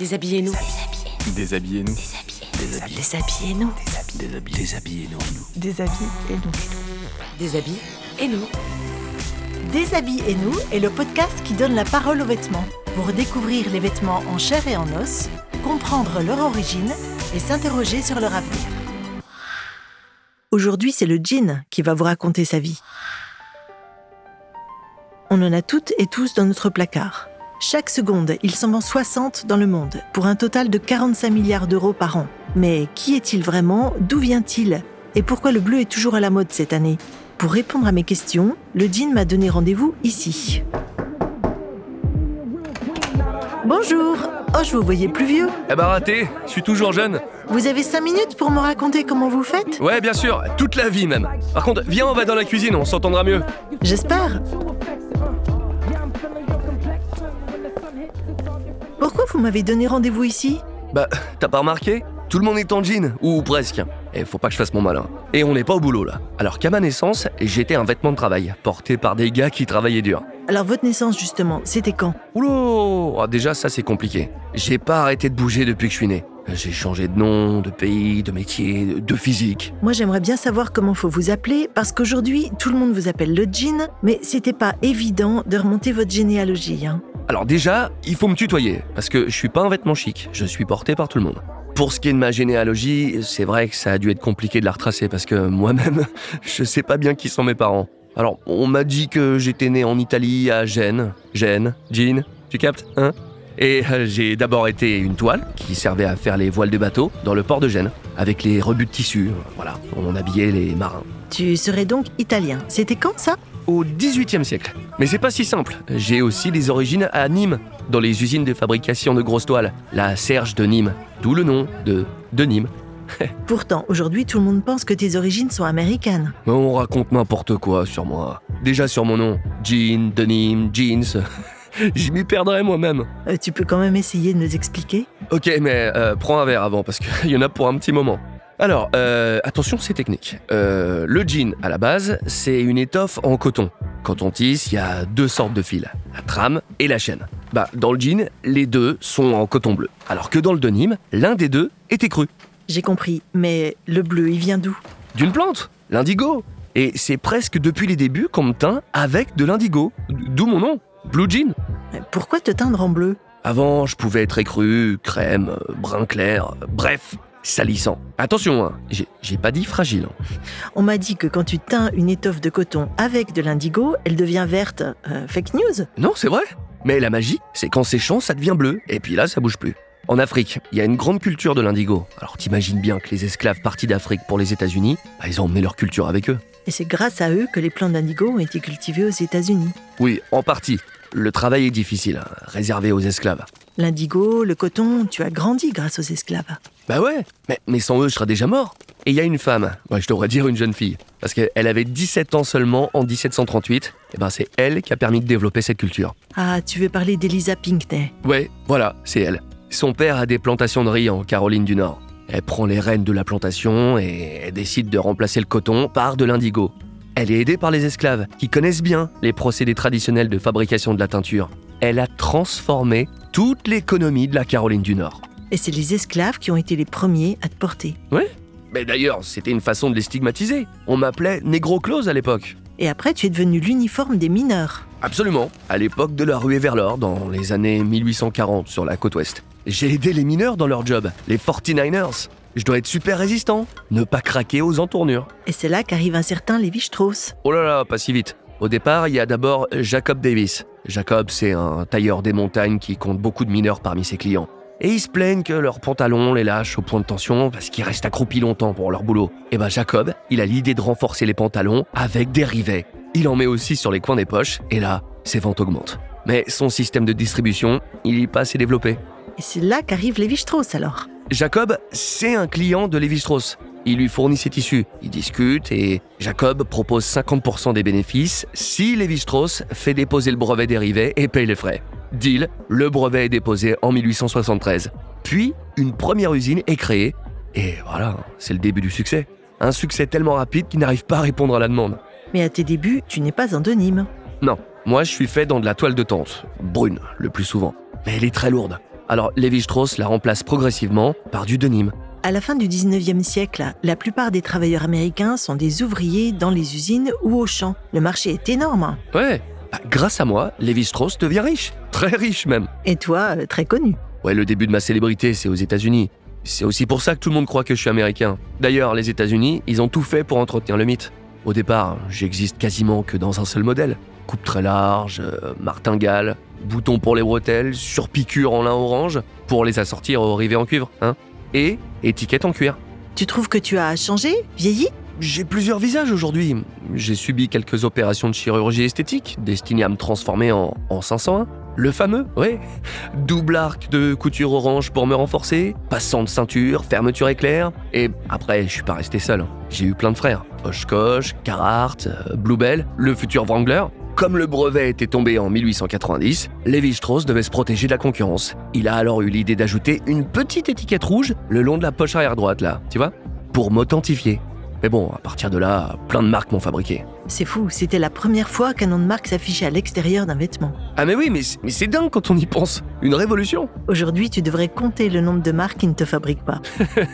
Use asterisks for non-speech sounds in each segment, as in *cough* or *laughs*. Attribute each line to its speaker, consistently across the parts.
Speaker 1: Déshabillez-nous.
Speaker 2: Déshabillez-nous.
Speaker 1: Déshabillez-nous.
Speaker 2: Déshabillez-nous.
Speaker 1: Déshabillez-nous.
Speaker 3: Déshabille et nous est le podcast qui donne la parole aux vêtements pour découvrir les vêtements en chair et en os, comprendre leur origine et s'interroger sur leur avenir. Aujourd'hui, c'est le jean qui va vous raconter sa vie. On en a toutes et tous dans notre placard. Chaque seconde, il s'en vend 60 dans le monde, pour un total de 45 milliards d'euros par an. Mais qui est-il vraiment? D'où vient-il? Et pourquoi le bleu est toujours à la mode cette année? Pour répondre à mes questions, le jean m'a donné rendez-vous ici. Bonjour Oh, je vous voyais plus vieux.
Speaker 4: Eh ben raté, je suis toujours jeune.
Speaker 3: Vous avez 5 minutes pour me raconter comment vous faites?
Speaker 4: Ouais, bien sûr, toute la vie même. Par contre, viens, on va dans la cuisine, on s'entendra mieux.
Speaker 3: J'espère. Pourquoi vous m'avez donné rendez-vous ici
Speaker 4: Bah, t'as pas remarqué Tout le monde est en jean, ou presque. Et faut pas que je fasse mon malin. Et on n'est pas au boulot là. Alors qu'à ma naissance, j'étais un vêtement de travail, porté par des gars qui travaillaient dur.
Speaker 3: Alors votre naissance justement, c'était quand
Speaker 4: Oulô Ah, Déjà, ça c'est compliqué. J'ai pas arrêté de bouger depuis que je suis né. J'ai changé de nom, de pays, de métier, de physique.
Speaker 3: Moi j'aimerais bien savoir comment faut vous appeler parce qu'aujourd'hui tout le monde vous appelle le jean, mais c'était pas évident de remonter votre généalogie. Hein.
Speaker 4: Alors déjà, il faut me tutoyer, parce que je suis pas un vêtement chic, je suis porté par tout le monde. Pour ce qui est de ma généalogie, c'est vrai que ça a dû être compliqué de la retracer, parce que moi-même, *laughs* je sais pas bien qui sont mes parents. Alors, on m'a dit que j'étais né en Italie, à Gênes. Gênes, Jean, tu captes, hein? Et euh, j'ai d'abord été une toile qui servait à faire les voiles de bateau dans le port de Gênes, avec les rebuts de tissu, voilà, on habillait les marins.
Speaker 3: Tu serais donc italien. C'était quand ça?
Speaker 4: Au XVIIIe siècle. Mais c'est pas si simple. J'ai aussi des origines à Nîmes, dans les usines de fabrication de grosses toiles, la Serge de Nîmes, d'où le nom de de Nîmes. *laughs*
Speaker 3: Pourtant, aujourd'hui tout le monde pense que tes origines sont américaines.
Speaker 4: On raconte n'importe quoi sur moi. Déjà sur mon nom, Jean, de Nîmes, Jeans. *laughs* Je m'y perdrais moi-même.
Speaker 3: Euh, tu peux quand même essayer de nous expliquer?
Speaker 4: Ok, mais euh, prends un verre avant parce qu'il *laughs* y en a pour un petit moment. Alors, euh, attention, c'est technique. Euh, le jean, à la base, c'est une étoffe en coton. Quand on tisse, il y a deux sortes de fils, la trame et la chaîne. Bah, dans le jean, les deux sont en coton bleu. Alors que dans le denim, l'un des deux était cru.
Speaker 3: J'ai compris, mais le bleu, il vient d'où?
Speaker 4: D'une plante, l'indigo. Et c'est presque depuis les débuts qu'on me teint avec de l'indigo. D'où mon nom, Blue Jean.
Speaker 3: Mais Pourquoi te teindre en bleu?
Speaker 4: Avant, je pouvais être écru, crème, brun clair, bref, salissant. Attention, hein, j'ai pas dit fragile. hein.
Speaker 3: On m'a dit que quand tu teins une étoffe de coton avec de l'indigo, elle devient verte. Euh, fake news?
Speaker 4: Non, c'est vrai. Mais la magie, c'est qu'en séchant, ça devient bleu. Et puis là, ça bouge plus. En Afrique, il y a une grande culture de l'indigo. Alors t'imagines bien que les esclaves partis d'Afrique pour les États-Unis, bah, ils ont emmené leur culture avec eux.
Speaker 3: Et c'est grâce à eux que les plantes d'indigo ont été cultivées aux États-Unis.
Speaker 4: Oui, en partie. Le travail est difficile, hein, réservé aux esclaves.
Speaker 3: L'indigo, le coton, tu as grandi grâce aux esclaves.
Speaker 4: Bah ouais, mais, mais sans eux, je serais déjà mort. Et il y a une femme, ouais, je devrais dire une jeune fille, parce qu'elle avait 17 ans seulement en 1738, et ben c'est elle qui a permis de développer cette culture.
Speaker 3: Ah, tu veux parler d'Elisa Pinckney
Speaker 4: Ouais, voilà, c'est elle. Son père a des plantations de riz en Caroline du Nord. Elle prend les rênes de la plantation et elle décide de remplacer le coton par de l'indigo. Elle est aidée par les esclaves, qui connaissent bien les procédés traditionnels de fabrication de la teinture. Elle a transformé toute l'économie de la Caroline du Nord.
Speaker 3: Et c'est les esclaves qui ont été les premiers à te porter.
Speaker 4: Ouais Mais d'ailleurs, c'était une façon de les stigmatiser. On m'appelait négro-close à l'époque.
Speaker 3: Et après, tu es devenu l'uniforme des mineurs.
Speaker 4: Absolument, à l'époque de la ruée vers l'or, dans les années 1840 sur la côte ouest. J'ai aidé les mineurs dans leur job, les 49ers. Je dois être super résistant, ne pas craquer aux entournures.
Speaker 3: Et c'est là qu'arrive un certain Lévi Strauss.
Speaker 4: Oh là là, pas si vite. Au départ, il y a d'abord Jacob Davis. Jacob, c'est un tailleur des montagnes qui compte beaucoup de mineurs parmi ses clients. Et ils se plaignent que leurs pantalons les lâchent au point de tension parce qu'ils restent accroupis longtemps pour leur boulot. Et ben Jacob, il a l'idée de renforcer les pantalons avec des rivets. Il en met aussi sur les coins des poches, et là, ses ventes augmentent. Mais son système de distribution, il n'est pas assez développé.
Speaker 3: Et c'est là qu'arrive Lévi Strauss alors.
Speaker 4: Jacob, c'est un client de Lévi-Strauss. Il lui fournit ses tissus. Ils discutent et Jacob propose 50% des bénéfices si Lévi-Strauss fait déposer le brevet des rivets et paye les frais. Deal, le brevet est déposé en 1873. Puis, une première usine est créée et voilà, c'est le début du succès. Un succès tellement rapide qu'il n'arrive pas à répondre à la demande.
Speaker 3: Mais à tes débuts, tu n'es pas un denim.
Speaker 4: Non, moi je suis fait dans de la toile de tente, brune le plus souvent. Mais elle est très lourde. Alors Lévi-Strauss la remplace progressivement par du denim.
Speaker 3: À la fin du 19e siècle, la plupart des travailleurs américains sont des ouvriers dans les usines ou aux champs. Le marché est énorme.
Speaker 4: Ouais, bah, grâce à moi, Lévi-Strauss devient riche. Très riche même.
Speaker 3: Et toi, euh, très connu.
Speaker 4: Ouais, le début de ma célébrité, c'est aux États-Unis. C'est aussi pour ça que tout le monde croit que je suis américain. D'ailleurs, les États-Unis, ils ont tout fait pour entretenir le mythe. Au départ, j'existe quasiment que dans un seul modèle. Coupe très large, euh, martingale, bouton pour les bretelles, surpiqûre en lin orange, pour les assortir au rivet en cuivre, hein. Et étiquette en cuir.
Speaker 3: Tu trouves que tu as changé, vieilli?
Speaker 4: J'ai plusieurs visages aujourd'hui. J'ai subi quelques opérations de chirurgie esthétique destinées à me transformer en, en 501. Le fameux, oui. Double arc de couture orange pour me renforcer, passant de ceinture, fermeture éclair. Et après, je suis pas resté seul. J'ai eu plein de frères. Oshkosh, Carhartt, euh, Bluebell, le futur Wrangler. Comme le brevet était tombé en 1890, Lévi-Strauss devait se protéger de la concurrence. Il a alors eu l'idée d'ajouter une petite étiquette rouge le long de la poche arrière droite, là, tu vois Pour m'authentifier. Mais bon, à partir de là, plein de marques m'ont fabriqué.
Speaker 3: C'est fou, c'était la première fois qu'un nom de marque s'affichait à l'extérieur d'un vêtement.
Speaker 4: Ah mais oui, mais, c'est dingue quand on y pense. Une révolution.
Speaker 3: Aujourd'hui, tu devrais compter le nombre de marques qui ne te fabriquent pas.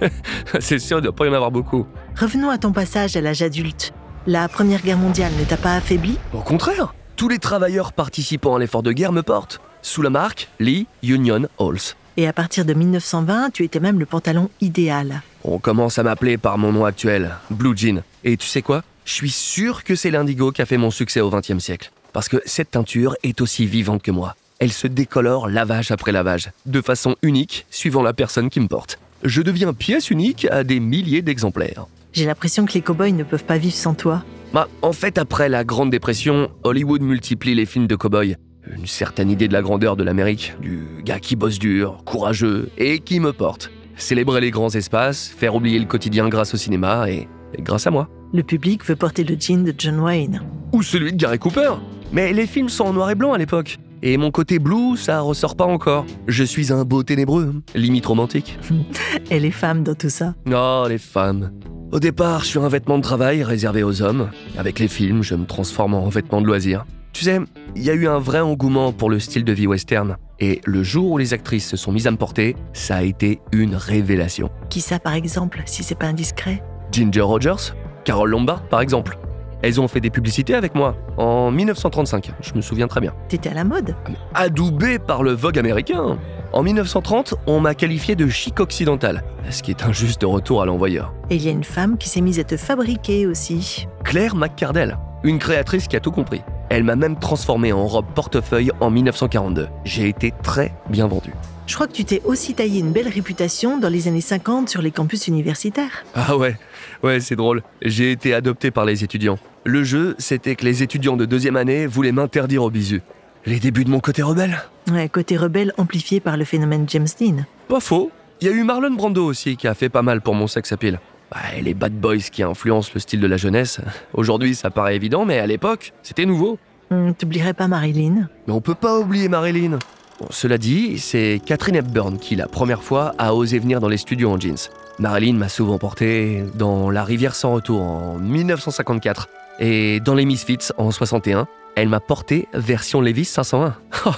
Speaker 3: *laughs*
Speaker 4: c'est sûr, il doit pas y en avoir beaucoup.
Speaker 3: Revenons à ton passage à l'âge adulte. La Première Guerre mondiale ne t'a pas affaibli?
Speaker 4: Au contraire, tous les travailleurs participant à l'effort de guerre me portent. Sous la marque Lee Union Halls.
Speaker 3: Et à partir de 1920, tu étais même le pantalon idéal.
Speaker 4: On commence à m'appeler par mon nom actuel, Blue Jean. Et tu sais quoi? Je suis sûr que c'est l'indigo qui a fait mon succès au XXe siècle. Parce que cette teinture est aussi vivante que moi. Elle se décolore lavage après lavage, de façon unique, suivant la personne qui me porte. Je deviens pièce unique à des milliers d'exemplaires.
Speaker 3: J'ai l'impression que les cow-boys ne peuvent pas vivre sans toi.
Speaker 4: Bah, en fait, après la Grande Dépression, Hollywood multiplie les films de cow-boy. Une certaine idée de la grandeur de l'Amérique, du gars qui bosse dur, courageux et qui me porte. Célébrer les grands espaces, faire oublier le quotidien grâce au cinéma et, et grâce à moi.
Speaker 3: Le public veut porter le jean de John Wayne.
Speaker 4: Ou celui de Gary Cooper. Mais les films sont en noir et blanc à l'époque. Et mon côté blue, ça ressort pas encore. Je suis un beau ténébreux, limite romantique. *laughs*
Speaker 3: Et les femmes dans tout ça.
Speaker 4: Oh, les femmes. Au départ, je suis un vêtement de travail réservé aux hommes. Avec les films, je me transforme en vêtement de loisir. Tu sais, il y a eu un vrai engouement pour le style de vie western. Et le jour où les actrices se sont mises à me porter, ça a été une révélation.
Speaker 3: Qui ça, par exemple, si c'est pas indiscret?
Speaker 4: Ginger Rogers, Carole Lombard, par exemple. Elles ont fait des publicités avec moi en 1935, je me souviens très bien.
Speaker 3: T'étais à la mode?
Speaker 4: Adoubé par le Vogue américain. En 1930, on m'a qualifié de chic occidental, ce qui est un juste retour à l'envoyeur.
Speaker 3: Et il y a une femme qui s'est mise à te fabriquer aussi.
Speaker 4: Claire McCardell, une créatrice qui a tout compris. Elle m'a même transformé en robe portefeuille en 1942. J'ai été très bien vendu.
Speaker 3: Je crois que tu t'es aussi taillé une belle réputation dans les années 50 sur les campus universitaires.
Speaker 4: Ah ouais, ouais, c'est drôle. J'ai été adopté par les étudiants. Le jeu, c'était que les étudiants de deuxième année voulaient m'interdire au bisu. Les débuts de mon côté rebelle
Speaker 3: Ouais, côté rebelle amplifié par le phénomène James Dean.
Speaker 4: Pas faux. Il y a eu Marlon Brando aussi qui a fait pas mal pour mon sex appeal. Bah, les bad boys qui influencent le style de la jeunesse. Aujourd'hui, ça paraît évident, mais à l'époque, c'était nouveau.
Speaker 3: Hum, T'oublierais pas Marilyn
Speaker 4: Mais on peut pas oublier Marilyn. Bon, cela dit, c'est Catherine Hepburn qui, la première fois, a osé venir dans les studios en jeans. Marilyn m'a souvent porté dans La rivière sans retour en 1954 et dans Les Misfits en 61. Elle m'a porté version Levis 501. *laughs* Oh,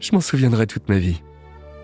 Speaker 4: Je m'en souviendrai toute ma vie.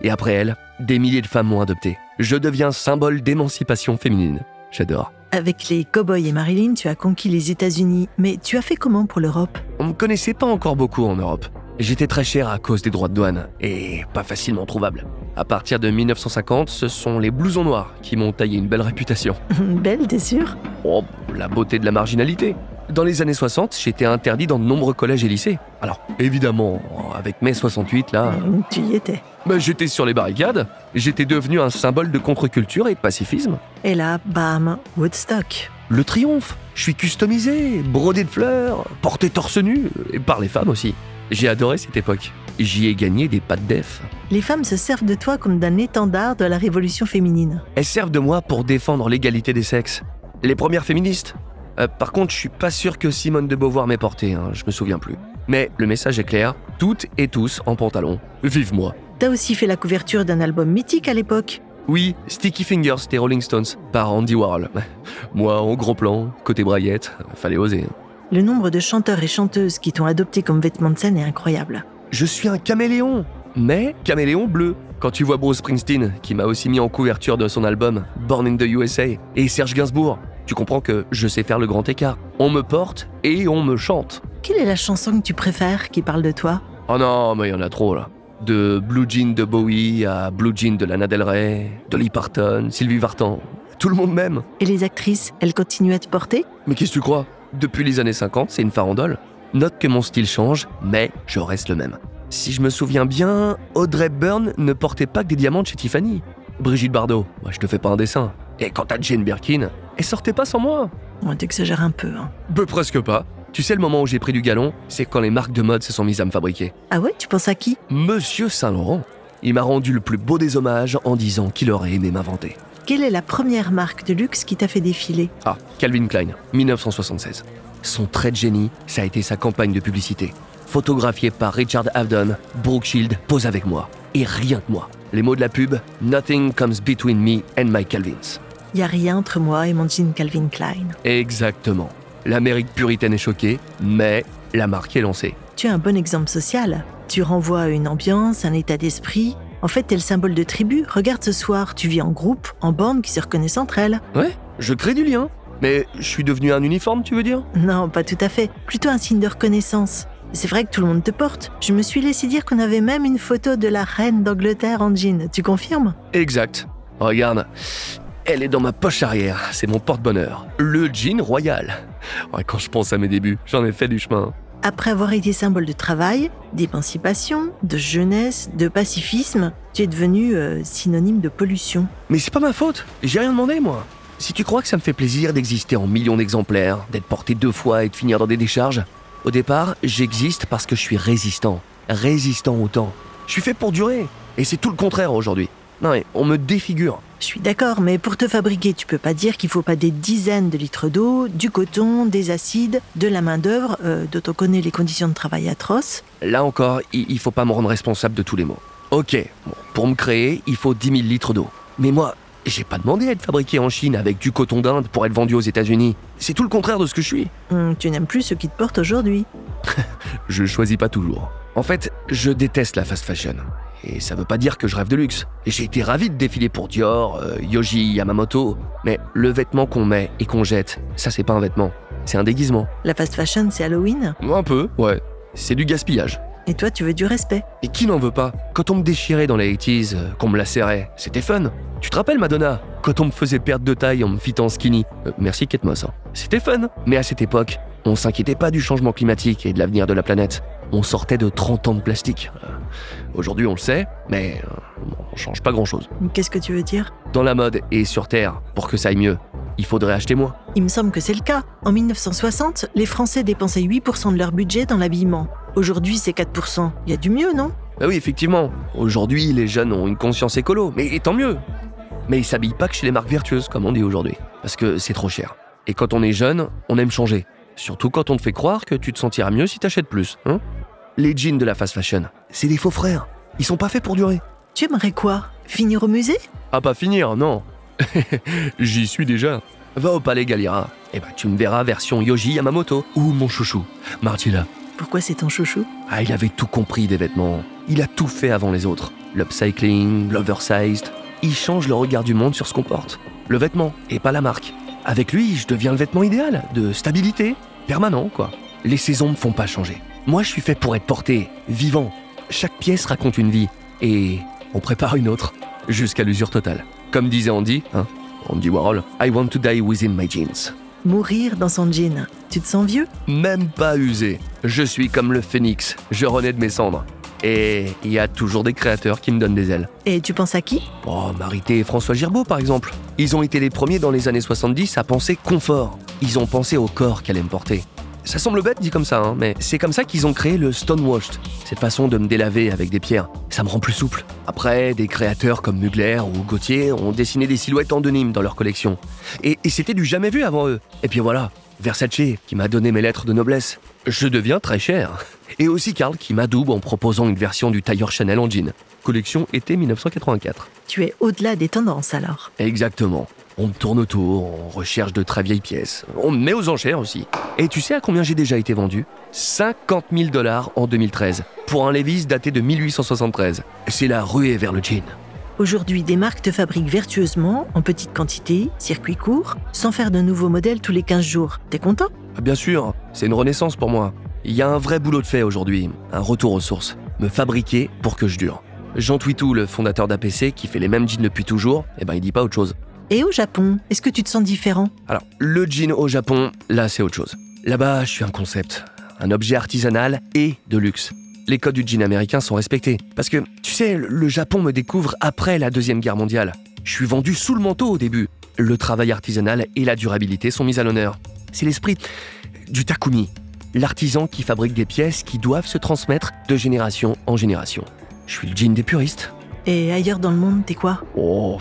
Speaker 4: Et après elle, des milliers de femmes m'ont adopté. Je deviens symbole d'émancipation féminine. J'adore.
Speaker 3: Avec les Cowboys et Marilyn, tu as conquis les États-Unis, mais tu as fait comment pour l'Europe?
Speaker 4: On me connaissait pas encore beaucoup en Europe. J'étais très cher à cause des droits de douane et pas facilement trouvable. À partir de 1950, ce sont les blousons noirs qui m'ont taillé une belle réputation. *laughs*
Speaker 3: Belle, t'es sûr?
Speaker 4: Oh, la beauté de la marginalité. Dans les années 60, j'étais interdit dans de nombreux collèges et lycées. Alors, évidemment, avec mai 68, là,
Speaker 3: Hum, Tu y étais.
Speaker 4: bah, j'étais sur les barricades. J'étais devenu un symbole de contre-culture et de pacifisme.
Speaker 3: Et là, bam, Woodstock.
Speaker 4: Le triomphe. Je suis customisé, brodé de fleurs, porté torse nu, et par les femmes aussi. J'ai adoré cette époque. J'y ai gagné des pattes d'EF.
Speaker 3: Les femmes se servent de toi comme d'un étendard de la révolution féminine.
Speaker 4: Elles servent de moi pour défendre l'égalité des sexes. Les premières féministes. Euh, par contre, je suis pas sûr que Simone de Beauvoir m'ait porté, hein, je me souviens plus. Mais le message est clair, toutes et tous en pantalon. Vive moi.
Speaker 3: T'as aussi fait la couverture d'un album mythique à l'époque.
Speaker 4: Oui, Sticky Fingers des Rolling Stones, par Andy Warhol. *laughs* Moi, en gros plan, côté braillette, fallait oser.
Speaker 3: Le nombre de chanteurs et chanteuses qui t'ont adopté comme vêtement de scène est incroyable.
Speaker 4: Je suis un caméléon, mais caméléon bleu. Quand tu vois Bruce Springsteen, qui m'a aussi mis en couverture de son album Born in the USA, et Serge Gainsbourg, tu comprends que je sais faire le grand écart. On me porte et on me chante.
Speaker 3: Quelle est la chanson que tu préfères qui parle de toi?
Speaker 4: Oh non, mais il y en a trop là. De Blue Jean de Bowie à Blue Jean de Lana Del Rey, Dolly Parton, Sylvie Vartan. Tout le monde m'aime.
Speaker 3: Et les actrices, elles continuent à te porter?
Speaker 4: Mais qu'est-ce que tu crois? Depuis les années 50, c'est une farandole. Note que mon style change, mais je reste le même. Si je me souviens bien, Audrey Hepburn ne portait pas que des diamants de chez Tiffany. Brigitte Bardot, moi je te fais pas un dessin. Et quant à Jane Birkin, elle sortait pas sans moi.
Speaker 3: On t'exagères un peu. Hein.
Speaker 4: Peu presque pas. Tu sais, le moment où j'ai pris du galon, c'est quand les marques de mode se sont mises à me fabriquer.
Speaker 3: Ah ouais, tu penses à qui?
Speaker 4: Monsieur Saint-Laurent. Il m'a rendu le plus beau des hommages en disant qu'il aurait aimé m'inventer.
Speaker 3: Quelle est la première marque de luxe qui t'a fait défiler?
Speaker 4: Ah, Calvin Klein, 1976. Son trait de génie, ça a été sa campagne de publicité. Photographié par Richard Avedon, Brooke Shield pose avec moi. Et rien que moi. Les mots de la pub Nothing comes between me and my Calvins.
Speaker 3: Y a rien entre moi et mon jean Calvin Klein.
Speaker 4: Exactement. L'Amérique puritaine est choquée, mais la marque est lancée.
Speaker 3: Tu es un bon exemple social. Tu renvoies à une ambiance, un état d'esprit. En fait, t'es le symbole de tribu. Regarde ce soir, tu vis en groupe, en bande qui se reconnaissent entre elles.
Speaker 4: Ouais, je crée du lien. Mais je suis devenu un uniforme, tu veux dire?
Speaker 3: Non, pas tout à fait. Plutôt un signe de reconnaissance. C'est vrai que tout le monde te porte. Je me suis laissé dire qu'on avait même une photo de la reine d'Angleterre en jean. Tu confirmes?
Speaker 4: Exact. Regarde, elle est dans ma poche arrière. C'est mon porte-bonheur. Le jean royal. Ouais, quand je pense à mes débuts, j'en ai fait du chemin.
Speaker 3: Après avoir été symbole de travail, d'émancipation, de jeunesse, de pacifisme, tu es devenu euh, synonyme de pollution.
Speaker 4: Mais c'est pas ma faute. J'ai rien demandé, moi. Si tu crois que ça me fait plaisir d'exister en millions d'exemplaires, d'être porté deux fois et de finir dans des décharges, au départ, j'existe parce que je suis résistant. Résistant au temps. Je suis fait pour durer. Et c'est tout le contraire aujourd'hui. Non, mais on me défigure.
Speaker 3: Je suis d'accord, mais pour te fabriquer, tu peux pas dire qu'il faut pas des dizaines de litres d'eau, du coton, des acides, de la main-d'œuvre, euh, dont on connaît les conditions de travail atroces.
Speaker 4: Là encore, il, faut pas me rendre responsable de tous les maux. Ok, bon, pour me créer, il faut 10 000 litres d'eau. Mais moi, j'ai pas demandé à être fabriqué en Chine avec du coton d'Inde pour être vendu aux États-Unis. C'est tout le contraire de ce que je suis.
Speaker 3: Hum, tu n'aimes plus ceux qui te portent aujourd'hui. *laughs*
Speaker 4: Je choisis pas toujours. En fait, je déteste la fast fashion. Et ça veut pas dire que je rêve de luxe. Et j'ai été ravi de défiler pour Dior, euh, Yoji, Yamamoto. Mais le vêtement qu'on met et qu'on jette, ça c'est pas un vêtement. C'est un déguisement.
Speaker 3: La fast fashion, c'est Halloween?
Speaker 4: Un peu, ouais. C'est du gaspillage.
Speaker 3: Et toi, tu veux du respect.
Speaker 4: Et qui n'en veut pas? Quand on me déchirait dans les 80s, euh, qu'on me la serrait, c'était fun. Tu te rappelles Madonna? Quand on me faisait perdre de taille en me fitant skinny. Euh, merci Kate Moss. hein. C'était fun. Mais à cette époque, on s'inquiétait pas du changement climatique et de l'avenir de la planète. On sortait de 30 ans de plastique. Euh, Aujourd'hui, on le sait, mais on change pas grand-chose.
Speaker 3: Qu'est-ce que tu veux dire?
Speaker 4: Dans la mode et sur Terre, pour que ça aille mieux, il faudrait acheter moins.
Speaker 3: Il me semble que c'est le cas. En 1960, les Français dépensaient 8% de leur budget dans l'habillement. Aujourd'hui, c'est 4%. Il y a du mieux, non?
Speaker 4: Bah oui, effectivement. Aujourd'hui, les jeunes ont une conscience écolo, mais tant mieux. Mais ils s'habillent pas que chez les marques vertueuses, comme on dit aujourd'hui, parce que c'est trop cher. Et quand on est jeune, on aime changer. Surtout quand on te fait croire que tu te sentiras mieux si t'achètes plus. Hein? Les jeans de la fast fashion, c'est des faux frères. Ils sont pas faits pour durer.
Speaker 3: Tu aimerais quoi? Finir au musée?
Speaker 4: Ah, pas finir, non. *laughs* J'y suis déjà. Va au palais Galliera. Et bah, tu me verras version Yoji Yamamoto. Ou mon chouchou, Martilla.
Speaker 3: Pourquoi c'est ton chouchou?
Speaker 4: Ah, il avait tout compris des vêtements. Il a tout fait avant les autres. L'upcycling, l'oversized. Il change le regard du monde sur ce qu'on porte. Le vêtement, et pas la marque. Avec lui, je deviens le vêtement idéal, de stabilité, permanent, quoi. Les saisons me font pas changer. Moi, je suis fait pour être porté, vivant. Chaque pièce raconte une vie. Et on prépare une autre, jusqu'à l'usure totale. Comme disait Andy, hein, Andy Warhol, I want to die within my jeans.
Speaker 3: Mourir dans son jean. Tu te sens vieux?
Speaker 4: Même pas usé. Je suis comme le phénix, je renais de mes cendres. Et il y a toujours des créateurs qui me donnent des ailes.
Speaker 3: Et tu penses à qui?
Speaker 4: Oh, Marité et François Girbeau, par exemple. Ils ont été les premiers dans les années 70 à penser confort. Ils ont pensé au corps qu'elle aime porter. Ça semble bête dit comme ça, hein, mais c'est comme ça qu'ils ont créé le stonewashed, cette façon de me délaver avec des pierres. Ça me rend plus souple. Après, des créateurs comme Mugler ou Gauthier ont dessiné des silhouettes endonymes dans leur collection. Et, et c'était du jamais vu avant eux. Et puis voilà, Versace qui m'a donné mes lettres de noblesse. Je deviens très cher. Et aussi Karl qui m'adoube en proposant une version du tailleur Chanel en jean. Collection été 1984.
Speaker 3: Tu es au-delà des tendances alors.
Speaker 4: Exactement. On me tourne autour, on recherche de très vieilles pièces. On me met aux enchères aussi. Et tu sais à combien j'ai déjà été vendu? 50 000 dollars en 2013 pour un Levi's daté de 1873. C'est la ruée vers le jean.
Speaker 3: Aujourd'hui, des marques te fabriquent vertueusement, en petite quantité, circuit court, sans faire de nouveaux modèles tous les 15 jours. T'es content?
Speaker 4: Ah, Bien sûr, c'est une renaissance pour moi. Il y a un vrai boulot de fait aujourd'hui, un retour aux sources. Me fabriquer pour que je dure. Jean Twitou, le fondateur d'APC, qui fait les mêmes jeans depuis toujours, eh ben il dit pas autre chose.
Speaker 3: Et au Japon, est-ce que tu te sens différent?
Speaker 4: Alors, le jean au Japon, là c'est autre chose. Là-bas, je suis un concept, un objet artisanal et de luxe. Les codes du jean américain sont respectés. Parce que, tu sais, le- Japon me découvre après la Deuxième Guerre mondiale. Je suis vendu sous le manteau au début. Le travail artisanal et la durabilité sont mis à l'honneur. C'est l'esprit du Takumi, l'artisan qui fabrique des pièces qui doivent se transmettre de génération en génération. Je suis le jean des puristes.
Speaker 3: Et ailleurs dans le monde, t'es quoi?
Speaker 4: Oh,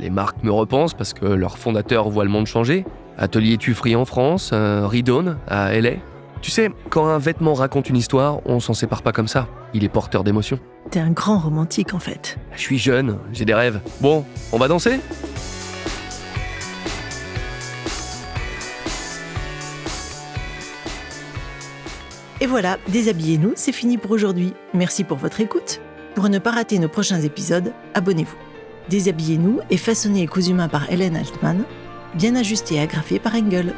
Speaker 4: les marques me repensent parce que leur fondateur voit le monde changer. Atelier Tuffry en France, euh, Ridon à LA. Tu sais, quand un vêtement raconte une histoire, on s'en sépare pas comme ça. Il est porteur d'émotions.
Speaker 3: T'es un grand romantique en fait.
Speaker 4: Je suis jeune, j'ai des rêves. Bon, on va danser?
Speaker 3: Et voilà, déshabillez-nous, c'est fini pour aujourd'hui. Merci pour votre écoute. Pour ne pas rater nos prochains épisodes, abonnez-vous. Déshabillez-nous est façonné et cousu main par Hélène Altman, bien ajusté et agrafé par Engel.